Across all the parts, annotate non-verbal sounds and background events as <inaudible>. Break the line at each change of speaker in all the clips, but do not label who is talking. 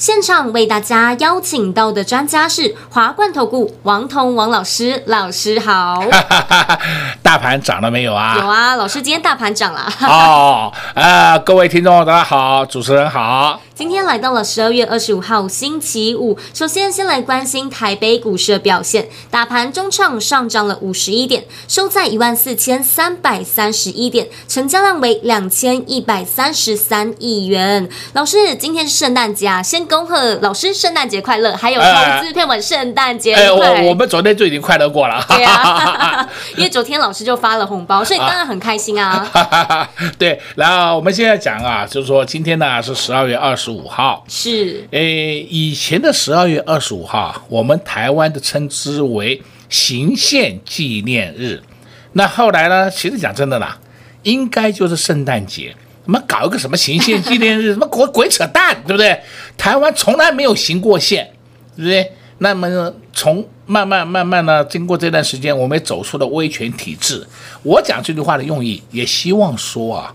现场为大家邀请到的专家是华冠投顾王彤王老师，老师好。<laughs>
大盘涨了没有啊？
有啊，老师今天大盘涨了。<laughs>
哦，呃，各位听众大家好，主持人好。
今天来到了十二月二十五号星期五，首先先来关心台北股市的表现，大盘中场上涨了五十一点，收在一万四千三百三十一点，成交量为两千一百三十三亿元。老师，今天是圣诞节啊，先。恭贺老师圣诞节快乐，还有投资朋友们圣诞节快乐。
哎，我我们昨天就已经快乐过了。
对啊，<laughs> 因为昨天老师就发了红包，所以当然很开心啊。<laughs>
对，然后我们现在讲啊，就是说今天呢是十二月二十五号。
是。
哎，以前的十二月二十五号，我们台湾的称之为行宪纪念日。那后来呢，其实讲真的啦，应该就是圣诞节。什么搞一个什么行宪纪念日？什么鬼鬼扯淡，对不对？台湾从来没有行过宪，对不对？那么从慢慢慢慢呢，经过这段时间，我们走出了威权体制。我讲这句话的用意，也希望说啊，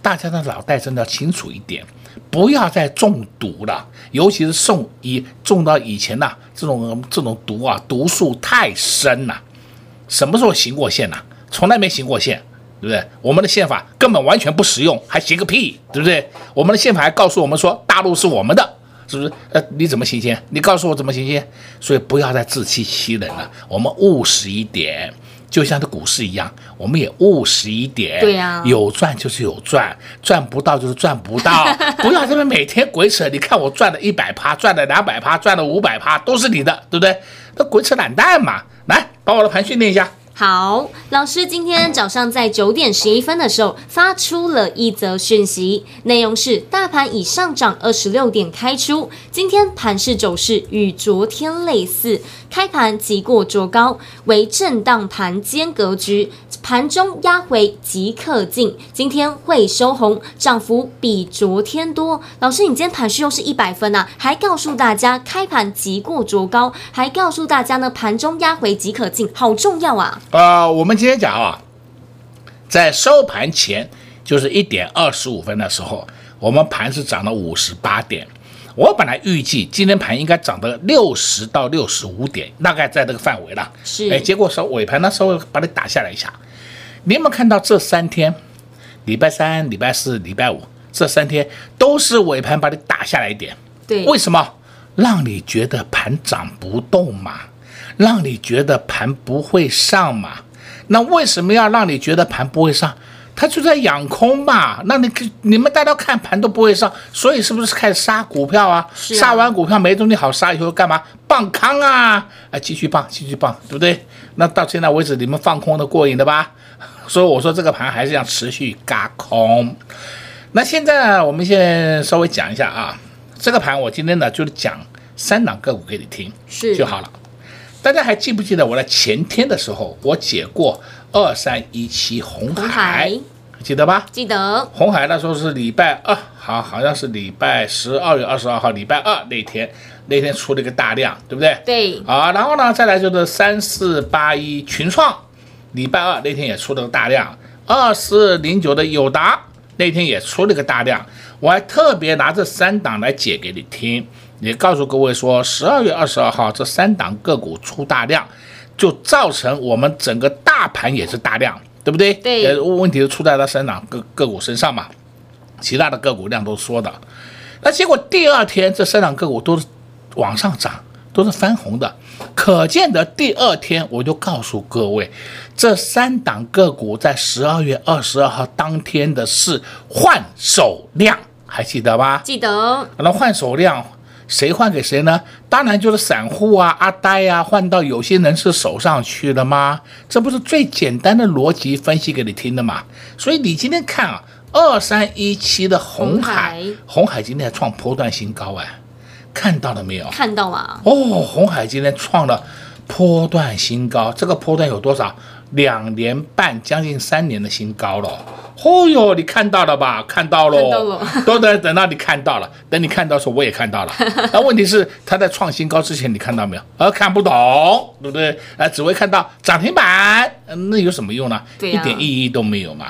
大家的脑袋真的要清楚一点，不要再中毒了。尤其是送以中到以前呐、这种这种毒啊，毒素太深了。什么时候行过宪呢？从来没行过宪。对不对？我们的宪法根本完全不实用，还行个屁，对不对？我们的宪法还告诉我们说，大陆是我们的，是不是？呃，你怎么行先？你告诉我怎么行先？所以不要再自欺欺人了，我们务实一点，就像这股市一样，我们也务实一点。
对呀、啊，
有赚就是有赚，赚不到就是赚不到，<laughs> 不要这么每天鬼扯。你看我赚了一百趴，赚了两百趴，赚了五百趴，都是你的，对不对？那鬼扯懒蛋嘛！来，把我的盘训练一下。
好，老师今天早上在九点十一分的时候发出了一则讯息，内容是大盘已上涨二十六点开出，今天盘势走势与昨天类似，开盘即过卓高，为震荡盘间格局，盘中压回即可进，今天会收红，涨幅比昨天多。老师，你今天盘势又是一百分啊，还告诉大家开盘即过卓高，还告诉大家呢盘中压回即可进，好重要啊！
啊、呃，我们今天讲啊，在收盘前就是一点二十五分的时候，我们盘是涨了五十八点。我本来预计今天盘应该涨到六十到六十五点，大概在这个范围了。
是，
哎，结果说尾盘呢稍微把你打下来一下。你有没有看到这三天，礼拜三、礼拜四、礼拜五这三天都是尾盘把你打下来一点？
对，
为什么？让你觉得盘涨不动嘛？让你觉得盘不会上嘛？那为什么要让你觉得盘不会上？他就在养空嘛。那你你们大家看盘都不会上，所以是不是开始杀股票啊？
是啊。
杀完股票没东西好杀以后干嘛？放康啊！啊，继续放，继续放，对不对？那到现在为止你们放空的过瘾的吧？<laughs> 所以我说这个盘还是要持续嘎空。那现在我们先稍微讲一下啊，这个盘我今天呢就是讲三档个股给你听是就好了。大家还记不记得我在前天的时候，我解过二三一七红海，记得吧？
记得。
红海那时候是礼拜二，好，好像是礼拜十二月二十二号，礼拜二那天，那天出了一个大量，对不对？
对。
啊，然后呢，再来就是三四八一群创，礼拜二那天也出了个大量，二四零九的友达那天也出了个大量，我还特别拿这三档来解给你听。也告诉各位说，十二月二十二号这三档个股出大量，就造成我们整个大盘也是大量，对不对？
对。
问题是出在它三档个个股身上嘛，其他的个股量都缩的。那结果第二天这三档个股都是往上涨，都是翻红的。可见的第二天我就告诉各位，这三档个股在十二月二十二号当天的是换手量，还记得吧？
记得。
那换手量。谁换给谁呢？当然就是散户啊，阿呆啊，换到有些人是手上去了吗？这不是最简单的逻辑分析给你听的吗？所以你今天看啊，二三一七的红海，红海今天还创波段新高哎，看到了没有？
看到了。
哦，红海今天创了波段新高，这个波段有多少？两年半，将近三年的新高了。哦哟，你看到了吧？看到喽，都等等到你看到了，等你看到的时候我也看到了。<laughs> 那问题是，它在创新高之前，你看到没有？啊，看不懂，对不对？啊，只会看到涨停板，那有什么用呢？一点意义都没有嘛。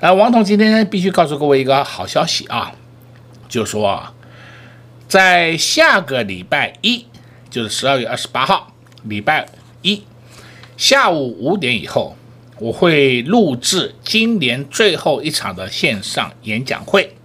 啊，王彤今天必须告诉各位一个好消息啊，就说啊，在下个礼拜一，就是十二月二十八号，礼拜一下午五点以后。我会录制今年最后一场的线上演讲会。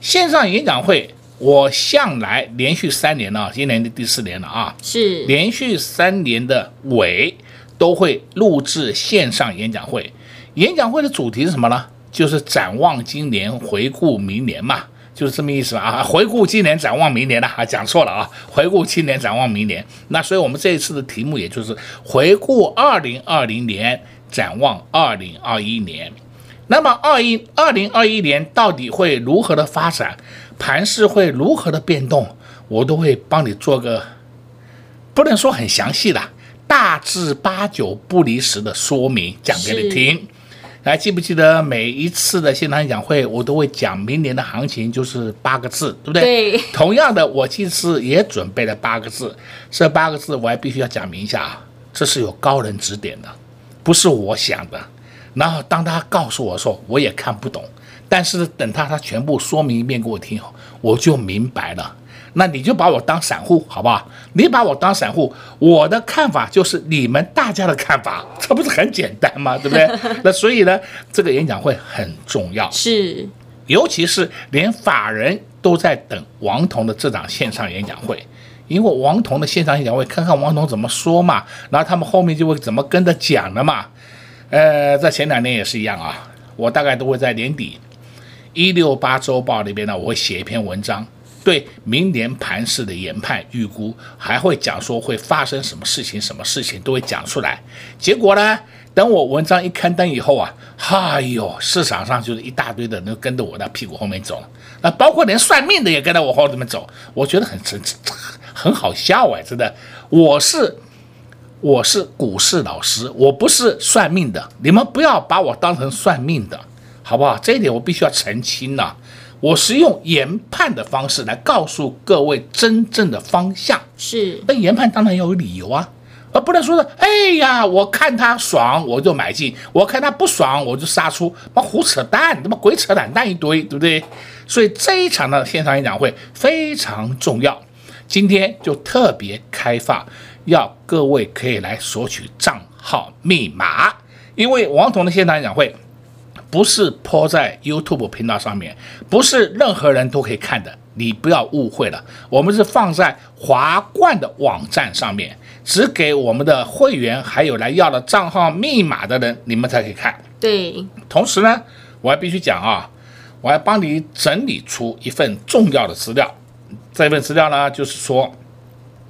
线上演讲会，我向来连续三年了，今年的第四年了啊，
是
连续三年的尾都会录制线上演讲会。演讲会的主题是什么呢？就是展望今年，回顾明年嘛，就是这么意思啊。回顾今年，展望明年的啊，讲错了啊，回顾今年，展望明年。那所以我们这一次的题目也就是回顾二零二零年。展望二零二一年，那么二一二零二一年到底会如何的发展，盘势会如何的变动，我都会帮你做个不能说很详细的，大致八九不离十的说明讲给你听。还记不记得每一次的现场演讲会，我都会讲明年的行情就是八个字，对不对？
对。
同样的，我这次也准备了八个字，这八个字我还必须要讲明一下啊，这是有高人指点的。不是我想的，然后当他告诉我说，我也看不懂，但是等他他全部说明一遍给我听，我就明白了。那你就把我当散户，好不好？你把我当散户，我的看法就是你们大家的看法，<laughs> 这不是很简单吗？对不对？<laughs> 那所以呢，这个演讲会很重要，
是，
尤其是连法人都在等王彤的这场线上演讲会。因为王彤的现场演讲会，看看王彤怎么说嘛，然后他们后面就会怎么跟着讲了嘛。呃，在前两年也是一样啊，我大概都会在年底一六八周报里边呢，我会写一篇文章，对明年盘势的研判预估，还会讲说会发生什么事情，什么事情都会讲出来。结果呢，等我文章一刊登以后啊，哎呦，市场上就是一大堆的人跟着我的屁股后面走了，啊，包括连算命的也跟着我后面走，我觉得很真。很好笑哎，真的，我是我是股市老师，我不是算命的，你们不要把我当成算命的，好不好？这一点我必须要澄清了。我是用研判的方式来告诉各位真正的方向。
是，
那研判当然要有理由啊，而不能说的，哎呀，我看他爽我就买进，我看他不爽我就杀出，妈胡扯淡，他妈鬼扯懒蛋一堆，对不对？所以这一场的线上演讲会非常重要。今天就特别开放，要各位可以来索取账号密码，因为王彤的现场演讲会不是 po 在 YouTube 频道上面，不是任何人都可以看的，你不要误会了。我们是放在华冠的网站上面，只给我们的会员还有来要的账号密码的人，你们才可以看。
对，
同时呢，我还必须讲啊，我还帮你整理出一份重要的资料。这份资料呢，就是说，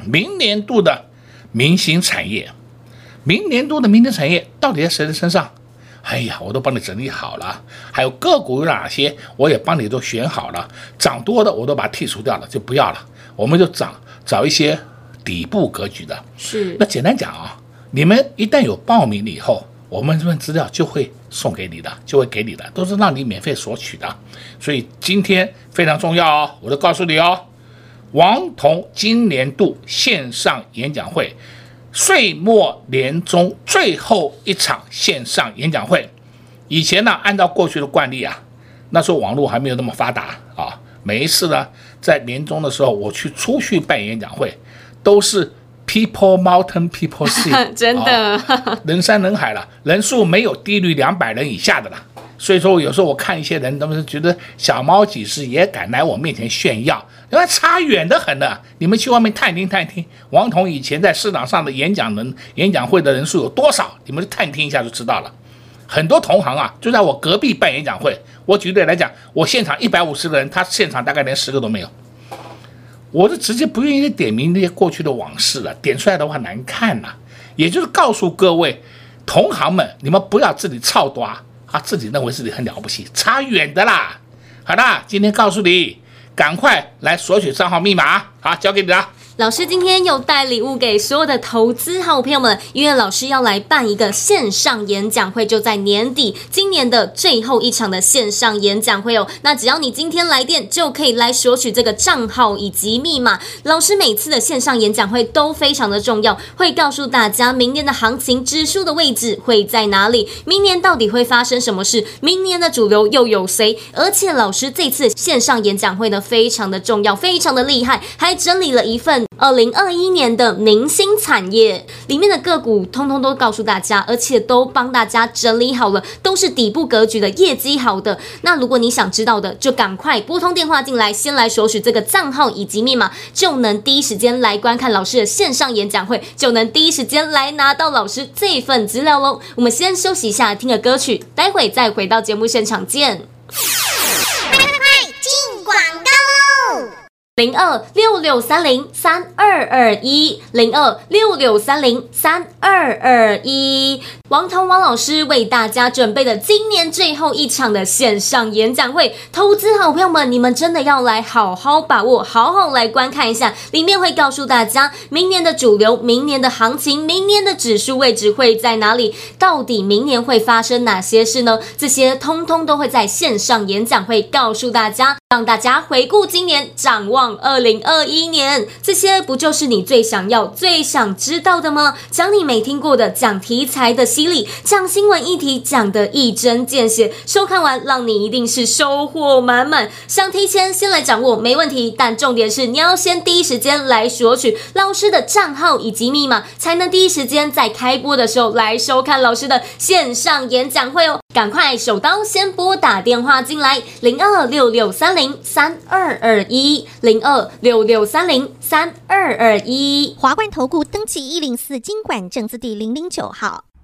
明年度的明星产业，明年度的明星产业到底在谁的身上？哎呀，我都帮你整理好了，还有个股有哪些，我也帮你都选好了，涨多的我都把它剔除掉了，就不要了，我们就找找一些底部格局的。
是，
那简单讲啊，你们一旦有报名了以后，我们这份资料就会送给你的，就会给你的，都是让你免费索取的。所以今天非常重要哦，我都告诉你哦。王彤今年度线上演讲会，岁末年终最后一场线上演讲会。以前呢，按照过去的惯例啊，那时候网络还没有那么发达啊，每一次呢，在年终的时候，我去出去办演讲会，都是 people mountain people sea，<laughs>
真的，
人山人海了，人数没有低于两百人以下的了。所以说，有时候我看一些人，他们是觉得小猫几只也敢来我面前炫耀，因为差远的很的。你们去外面探听探听，王彤以前在市场上的演讲人、演讲会的人数有多少？你们去探听一下就知道了。很多同行啊，就在我隔壁办演讲会。我举例来讲，我现场一百五十个人，他现场大概连十个都没有。我是直接不愿意点名那些过去的往事了，点出来的话难看呐、也就是告诉各位同行们，你们不要自己操多。他自己认为自己很了不起，差远的啦。好的，今天告诉你，赶快来索取账号密码，好，交给你了。
老师今天又带礼物给所有的投资好朋友们，因为老师要来办一个线上演讲会，就在年底，今年的最后一场的线上演讲会哦。那只要你今天来电，就可以来索取这个账号以及密码。老师每次的线上演讲会都非常的重要，会告诉大家明年的行情指数的位置会在哪里，明年到底会发生什么事，明年的主流又有谁？而且老师这次线上演讲会呢，非常的重要，非常的厉害，还整理了一份。二零二一年的明星产业里面的个股，通通都告诉大家，而且都帮大家整理好了，都是底部格局的业绩好的。那如果你想知道的，就赶快拨通电话进来，先来索取这个账号以及密码，就能第一时间来观看老师的线上演讲会，就能第一时间来拿到老师这份资料喽。我们先休息一下，听个歌曲，待会再回到节目现场见。快进广零二六六三零三二二一，零二六六三零三二二一。王彤王老师为大家准备的今年最后一场的线上演讲会，投资好朋友们，你们真的要来好好把握，好好来观看一下。里面会告诉大家明年的主流、明年的行情、明年的指数位置会在哪里，到底明年会发生哪些事呢？这些通通都会在线上演讲会告诉大家，让大家回顾今年，展望二零二一年。这些不就是你最想要、最想知道的吗？讲你没听过的，讲题材的。犀利讲新闻议题讲得一针见血，收看完让你一定是收获满满。想提前先来掌握没问题，但重点是你要先第一时间来索取老师的账号以及密码，才能第一时间在开播的时候来收看老师的线上演讲会哦。赶快手刀先拨打电话进来，零二六六三零三二二一，零二六六三零三二二一。
华冠投顾登记一零四经管证字第零零九号。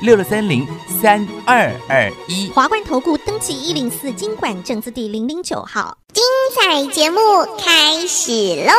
六六三零三二二一，
华冠投顾登记一零四经管证字第零零九号，
精彩节目开始
喽！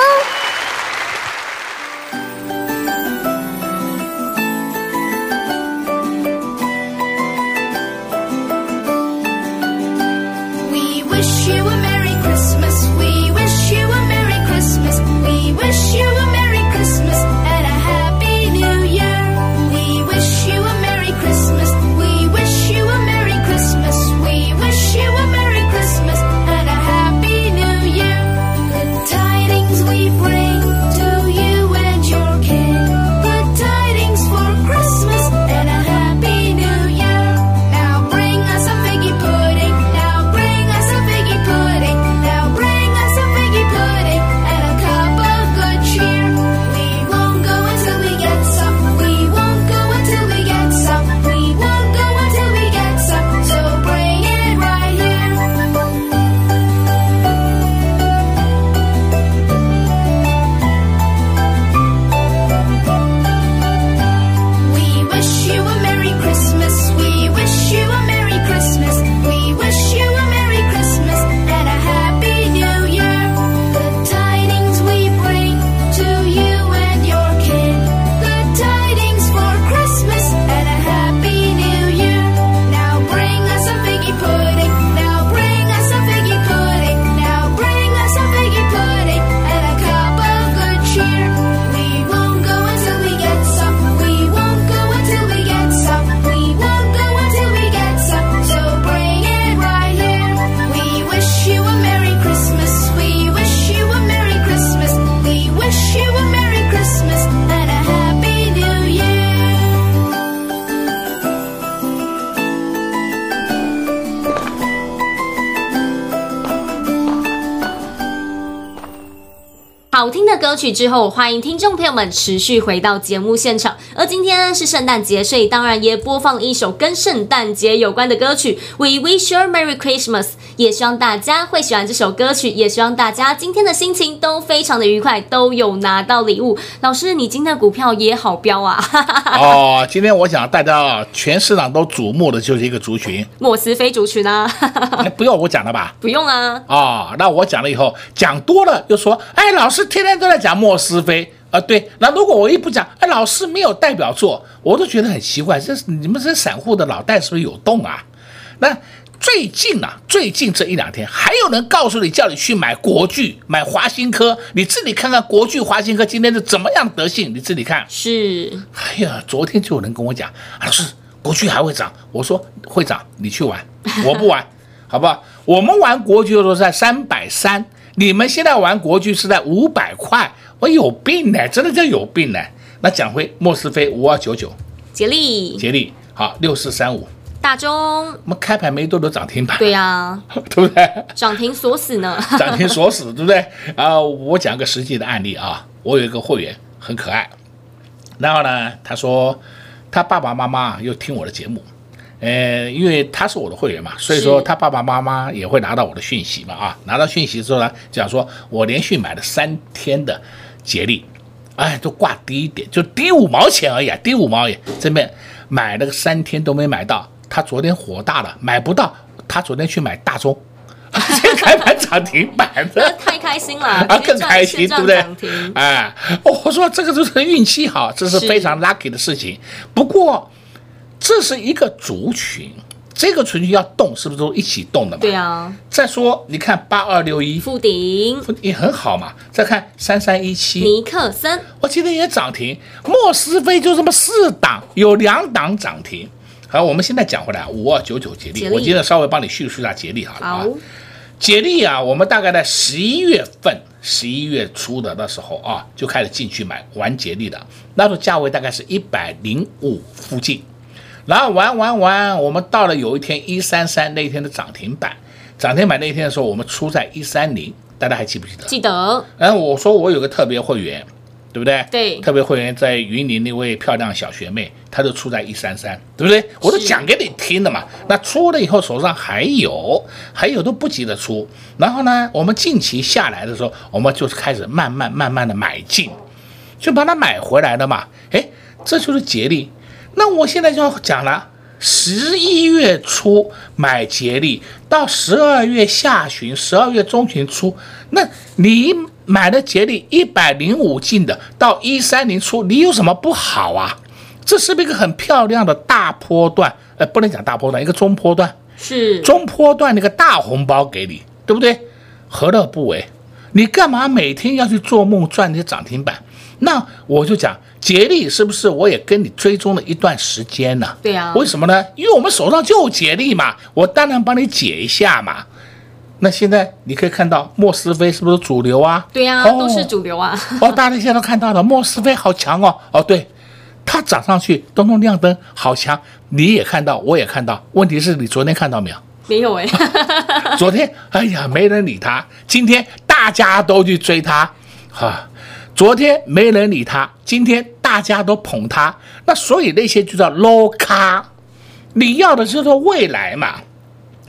歌曲之后，欢迎听众朋友们持续回到节目现场。而今天是圣诞节，所以当然也播放一首跟圣诞节有关的歌曲《We Wish You a Merry Christmas》，也希望大家会喜欢这首歌曲，也希望大家今天的心情都非常的愉快，都有拿到礼物。老师，你今天的股票也好飙啊！
哦，今天我想大家全市场都瞩目的就是一个族群，
莫斯菲族群啊！
不用我讲了吧？
不用啊。
哦，那我讲了以后，讲多了又说，哎，老师天天都在讲莫斯菲。啊，对，那如果我一不讲，哎，老师没有代表作，我都觉得很奇怪。这是你们这散户的脑袋是不是有洞啊？那最近啊，最近这一两天，还有人告诉你叫你去买国巨、买华新科，你自己看看国巨、华新科今天是怎么样德性，你自己看。
是。
哎呀，昨天就有人跟我讲，老师，国巨还会涨。我说会涨，你去玩，我不玩，<laughs> 好不好？我们玩国巨的时候在三百三，你们现在玩国巨是在五百块。我有病呢，真的叫有病呢。那讲回莫斯菲五二九九，
杰力，
杰力，好六四三五，
大中，
我们开盘没多久涨停板，
对呀、啊，<laughs>
对不对？
涨停锁死呢，<laughs>
涨停锁死，对不对？啊，我讲个实际的案例啊，我有一个会员很可爱，然后呢，他说他爸爸妈妈又听我的节目。呃，因为他是我的会员嘛，所以说他爸爸妈妈也会拿到我的讯息嘛啊，拿到讯息之后呢，讲说我连续买了三天的捷力，哎，都挂低一点，就低五毛钱而已，啊低五毛也，这边买了个三天都没买到，他昨天火大了，买不到，他昨天去买大中，<laughs> 先开盘涨停板的，
太开心了 <laughs>
啊，更开心，对不对？哎，我说这个就是运气好，这是非常 lucky 的事情，不过。这是一个族群，这个族群要动，是不是都一起动的嘛？
对啊。再
说，你看八二六一
富鼎，
富鼎也很好嘛。再看三三一七
尼克森，
我今天也涨停。莫斯菲就这么四档，有两档涨停。好，我们现在讲回来，五二九九杰力，我今天稍微帮你叙述一下杰力好了啊。杰力啊，我们大概在十一月份，十一月初的那时候啊，就开始进去买玩杰力的，那时候价位大概是一百零五附近。然后玩玩玩，我们到了有一天一三三那一天的涨停板，涨停板那一天的时候，我们出在一三零，大家还记不记得？
记得。
然后我说我有个特别会员，对不对？
对。
特别会员在云林那位漂亮小学妹，她就出在一三三，对不对？我都讲给你听的嘛。那出了以后手上还有，还有都不急着出。然后呢，我们近期下来的时候，我们就是开始慢慢慢慢的买进，就把它买回来了嘛。哎，这就是杰力。那我现在就要讲了，十一月初买杰力，到十二月下旬、十二月中旬出，那你买的杰力一百零五进的，到一三零出，你有什么不好啊？这是不是一个很漂亮的大波段？呃，不能讲大波段，一个中波段，
是
中波段那个大红包给你，对不对？何乐不为？你干嘛每天要去做梦赚那些涨停板？那我就讲。杰力是不是我也跟你追踪了一段时间呢？
对呀、啊，
为什么呢？因为我们手上就有杰力嘛，我当然帮你解一下嘛。那现在你可以看到莫斯菲是不是主流啊？
对呀、啊哦，都是主流啊。
哦，大家现在都看到了，莫斯菲好强哦。哦，对，它涨上去，东东亮灯，好强。你也看到，我也看到。问题是你昨天看到没有？
没有哎。<laughs>
昨天，哎呀，没人理他。今天大家都去追他，哈、啊。昨天没人理他，今天大家都捧他，那所以那些就叫 low 咖。你要的就是未来嘛，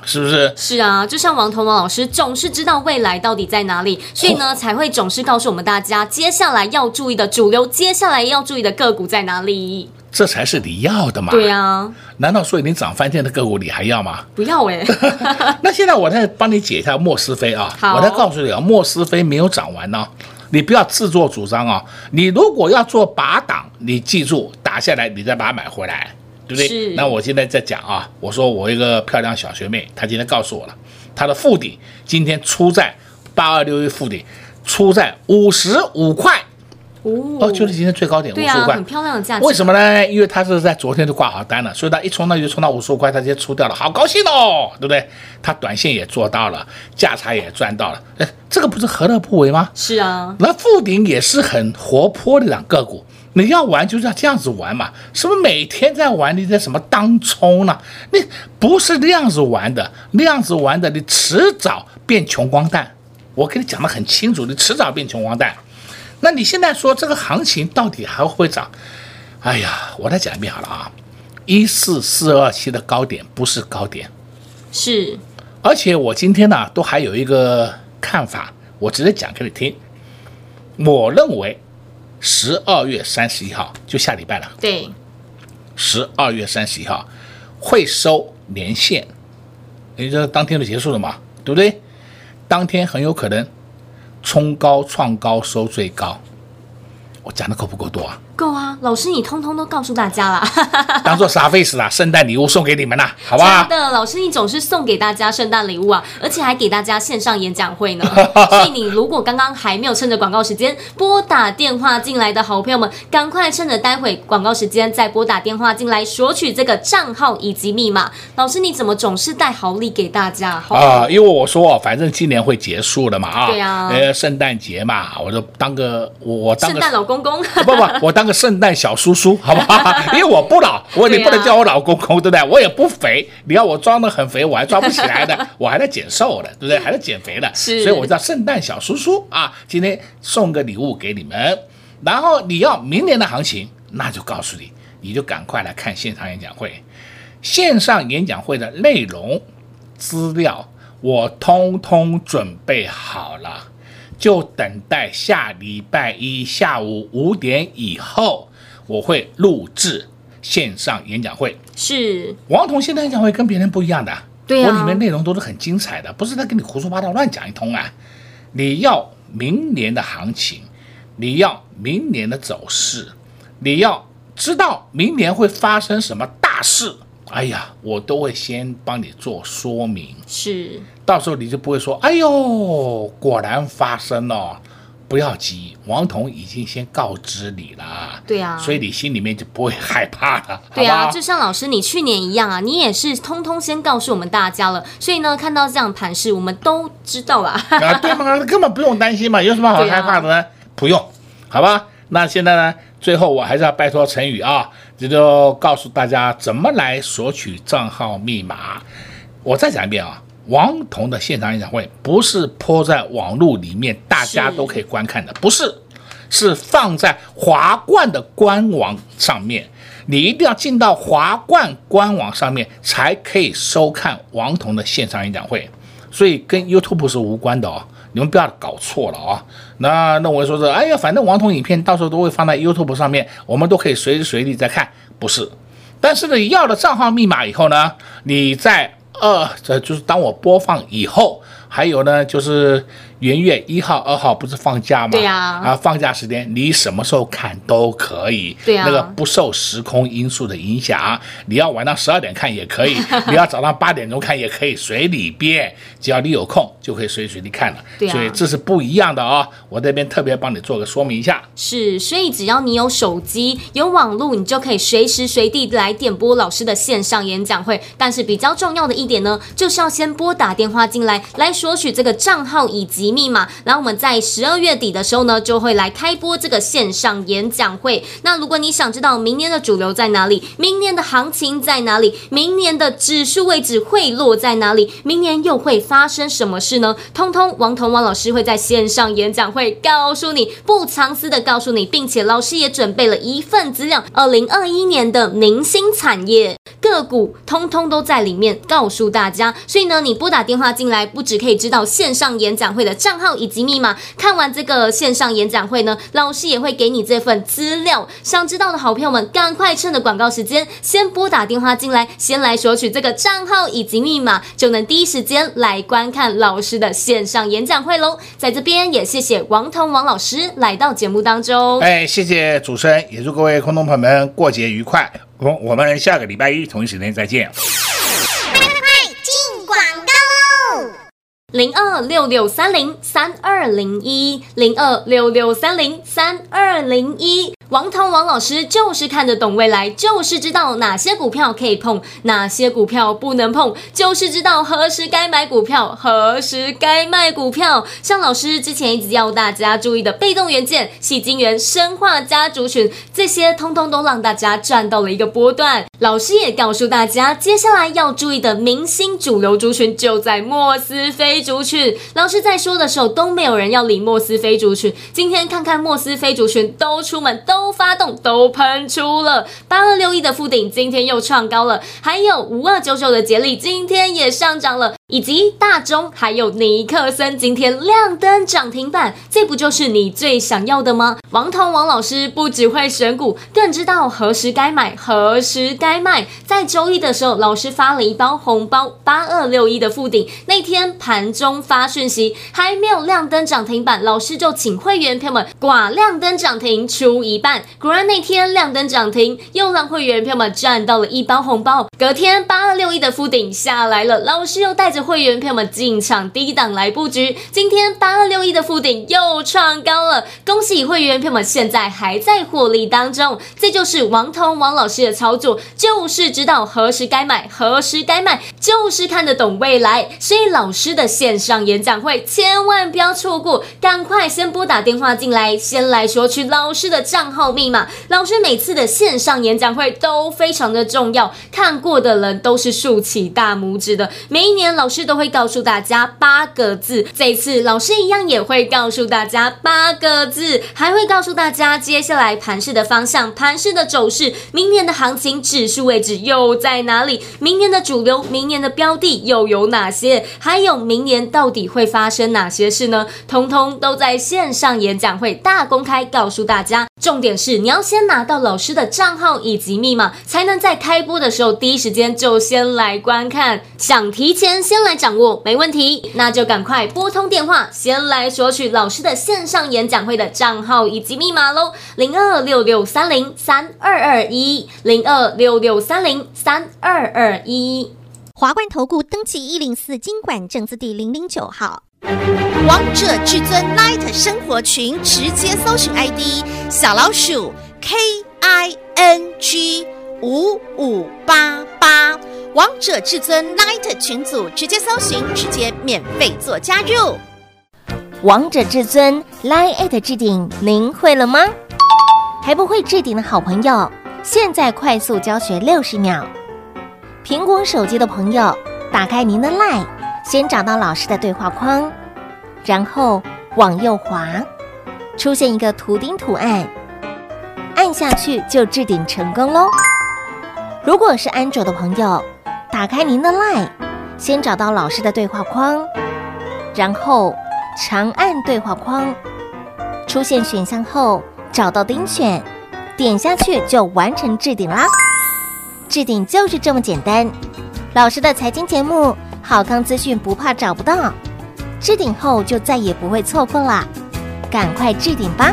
是不是？
是啊，就像王彤王老师总是知道未来到底在哪里，所以呢才会总是告诉我们大家接下来要注意的主流，接下来要注意的个股在哪里。
这才是你要的嘛？
对啊，
难道说你涨翻天的个股你还要吗？
不要哎、欸。<laughs>
那现在我再帮你解一下莫斯菲啊，我再告诉你啊，莫斯菲没有涨完呢。你不要自作主张啊！你如果要做拔档，你记住打下来，你再把它买回来，对不对？那我现在在讲啊，我说我一个漂亮小学妹，她今天告诉我了，她的富鼎今天出在八二六一富鼎，出在五十五块。哦，就是今天最高点五十五块，
很漂亮的价格。
为什么呢？因为它是在昨天就挂好单了，所以它一冲到就冲到五十五块，它直接出掉了，好高兴哦，对不对？它短线也做到了，价差也赚到了，哎，这个不是何乐不为吗？
是啊，
那富鼎也是很活泼的两个股，你要玩就是要这样子玩嘛，是不是每天在玩你在什么当冲呢？你不是那样子玩的，那样子玩的，你迟早变穷光蛋。我跟你讲的很清楚，你迟早变穷光蛋。那你现在说这个行情到底还会不会涨？哎呀，我再讲一遍好了啊，一四四二七的高点不是高点，
是
而且我今天呢，都还有一个看法，我直接讲给你听。我认为十二月三十一号就下礼拜了，
对，
十二月三十一号会收年线，也就是当天就结束了嘛，对不对？当天很有可能冲高创高收最高，我讲的够不够多啊？
够啊，老师，你通通都告诉大家了，<laughs>
当做啥费事啦？圣诞礼物送给你们啦，好不好？
真的，老师，你总是送给大家圣诞礼物啊，而且还给大家线上演讲会呢。<laughs> 所以你如果刚刚还没有趁着广告时间拨打电话进来的好朋友们，赶快趁着待会广告时间再拨打电话进来索取这个账号以及密码。老师，你怎么总是带好礼给大家？
啊，因为我说反正今年会结束了嘛，啊，
对啊，
呃，圣诞节嘛，我就当个我我当个
圣诞老公公，
不不，我当个圣诞小叔叔，<laughs> 好不好？<laughs> 因为我不老，我你不能叫我老公公，对不对？我也不肥，你要我装的很肥，我还装不起来的，<laughs> 我还在减瘦的，对不对？还在减肥的，
是，
所以我叫圣诞小叔叔啊。今天送个礼物给你们，然后你要明年的行情，那就告诉你，你就赶快来看线上演讲会。线上演讲会的内容资料，我通通准备好了。就等待下礼拜一下午五点以后，我会录制线上演讲会。
是
王彤现在演讲会跟别人不一样的，
对啊，
我里面内容都是很精彩的，不是在跟你胡说八道乱讲一通啊。你要明年的行情，你要明年的走势，你要知道明年会发生什么大事。哎呀，我都会先帮你做说明，
是，
到时候你就不会说，哎呦，果然发生了，不要急，王彤已经先告知你了，
对啊，
所以你心里面就不会害怕了，
对啊，就像老师你去年一样啊，你也是通通先告诉我们大家了，所以呢，看到这样盘势，我们都知道了，
啊，对吗？根本不用担心嘛，有什么好害怕的呢？啊、不用，好吧？那现在呢，最后我还是要拜托陈宇啊。这就告诉大家怎么来索取账号密码。我再讲一遍啊，王彤的现场演讲会不是泼在网络里面，大家都可以观看的，不是，是放在华冠的官网上面。你一定要进到华冠官网上面，才可以收看王彤的现场演讲会。所以跟 YouTube 是无关的哦。你们不要搞错了啊！那那我说是，哎呀，反正王彤影片到时候都会放在 YouTube 上面，我们都可以随时随地在看，不是？但是呢，要了账号密码以后呢，你在呃，这就是当我播放以后。还有呢，就是元月一号、二号不是放假吗？
对呀。
啊，放假时间你什么时候看都可以。
对呀。
那个不受时空因素的影响，你要晚上十二点看也可以，<laughs> 你要早上八点钟看也可以，随你便，只要你有空就可以随时随地看了。
对啊。
所以这是不一样的哦，我这边特别帮你做个说明一下。
是，所以只要你有手机、有网络，你就可以随时随地来点播老师的线上演讲会。但是比较重要的一点呢，就是要先拨打电话进来来。索取这个账号以及密码，然后我们在十二月底的时候呢，就会来开播这个线上演讲会。那如果你想知道明年的主流在哪里，明年的行情在哪里，明年的指数位置会落在哪里，明年又会发生什么事呢？通通王彤王老师会在线上演讲会告诉你，不藏私的告诉你，并且老师也准备了一份资料，二零二一年的明星产业个股，通通都在里面告诉大家。所以呢，你拨打电话进来，不只可以。可以知道线上演讲会的账号以及密码。看完这个线上演讲会呢，老师也会给你这份资料。想知道的好朋友们，赶快趁着广告时间，先拨打电话进来，先来索取这个账号以及密码，就能第一时间来观看老师的线上演讲会喽。在这边也谢谢王彤王老师来到节目当中。
哎，谢谢主持人，也祝各位空中朋友们过节愉快。我我们下个礼拜一同一时间再见。
零二六六三零三二零一，零二六六三零三二零一。王涛王老师就是看得懂未来，就是知道哪些股票可以碰，哪些股票不能碰，就是知道何时该买股票，何时该卖股票。像老师之前一直要大家注意的被动元件、矽晶元、生化家族群，这些通通都让大家赚到了一个波段。老师也告诉大家，接下来要注意的明星主流族群就在莫斯菲族群。老师在说的时候都没有人要理莫斯菲族群，今天看看莫斯菲族群都出门都。发动，都喷出了八二六一的富鼎，今天又创高了。还有五二九九的杰力，今天也上涨了。以及大中还有尼克森今天亮灯涨停板，这不就是你最想要的吗？王彤王老师不只会选股，更知道何时该买，何时该卖。在周一的时候，老师发了一包红包，八二六一的富鼎，那天盘中发讯息，还没有亮灯涨停板，老师就请会员朋友们挂亮灯涨停出一半。果然那天亮灯涨停，又让会员朋友们赚到了一包红包。隔天八二六一的富鼎下来了，老师又带着。会员朋友们进场低档来布局，今天八二六一的富鼎又创高了，恭喜会员朋友们现在还在获利当中。这就是王彤王老师的操作，就是知道何时该买，何时该卖，就是看得懂未来。所以老师的线上演讲会千万不要错过，赶快先拨打电话进来，先来索取老师的账号密码。老师每次的线上演讲会都非常的重要，看过的人都是竖起大拇指的。每一年老老师都会告诉大家八个字，这次老师一样也会告诉大家八个字，还会告诉大家接下来盘势的方向、盘势的走势、明年的行情指数位置又在哪里？明年的主流、明年的标的又有哪些？还有明年到底会发生哪些事呢？通通都在线上演讲会大公开告诉大家。重点是你要先拿到老师的账号以及密码，才能在开播的时候第一时间就先来观看。想提前先先来掌握，没问题，那就赶快拨通电话，先来索取老师的线上演讲会的账号以及密码喽。零二六六三零三二二一，零二六六三零三二二一。
华冠投顾登记一零四金管证字第零零九号。王者至尊 Light 生活群，直接搜寻 ID 小老鼠 K I N G 五五八八。王者至尊 Light 群组，直接搜寻，直接免费做加入。
王者至尊 Light 置顶，您会了吗？还不会置顶的好朋友，现在快速教学六十秒。苹果手机的朋友，打开您的 Light，先找到老师的对话框。然后往右滑，出现一个图钉图案，按下去就置顶成功喽。如果是安卓的朋友，打开您的 LINE，先找到老师的对话框，然后长按对话框，出现选项后找到丁选，点下去就完成置顶啦。置顶就是这么简单。老师的财经节目，好康资讯不怕找不到。置顶后就再也不会错过啦，赶快置顶吧！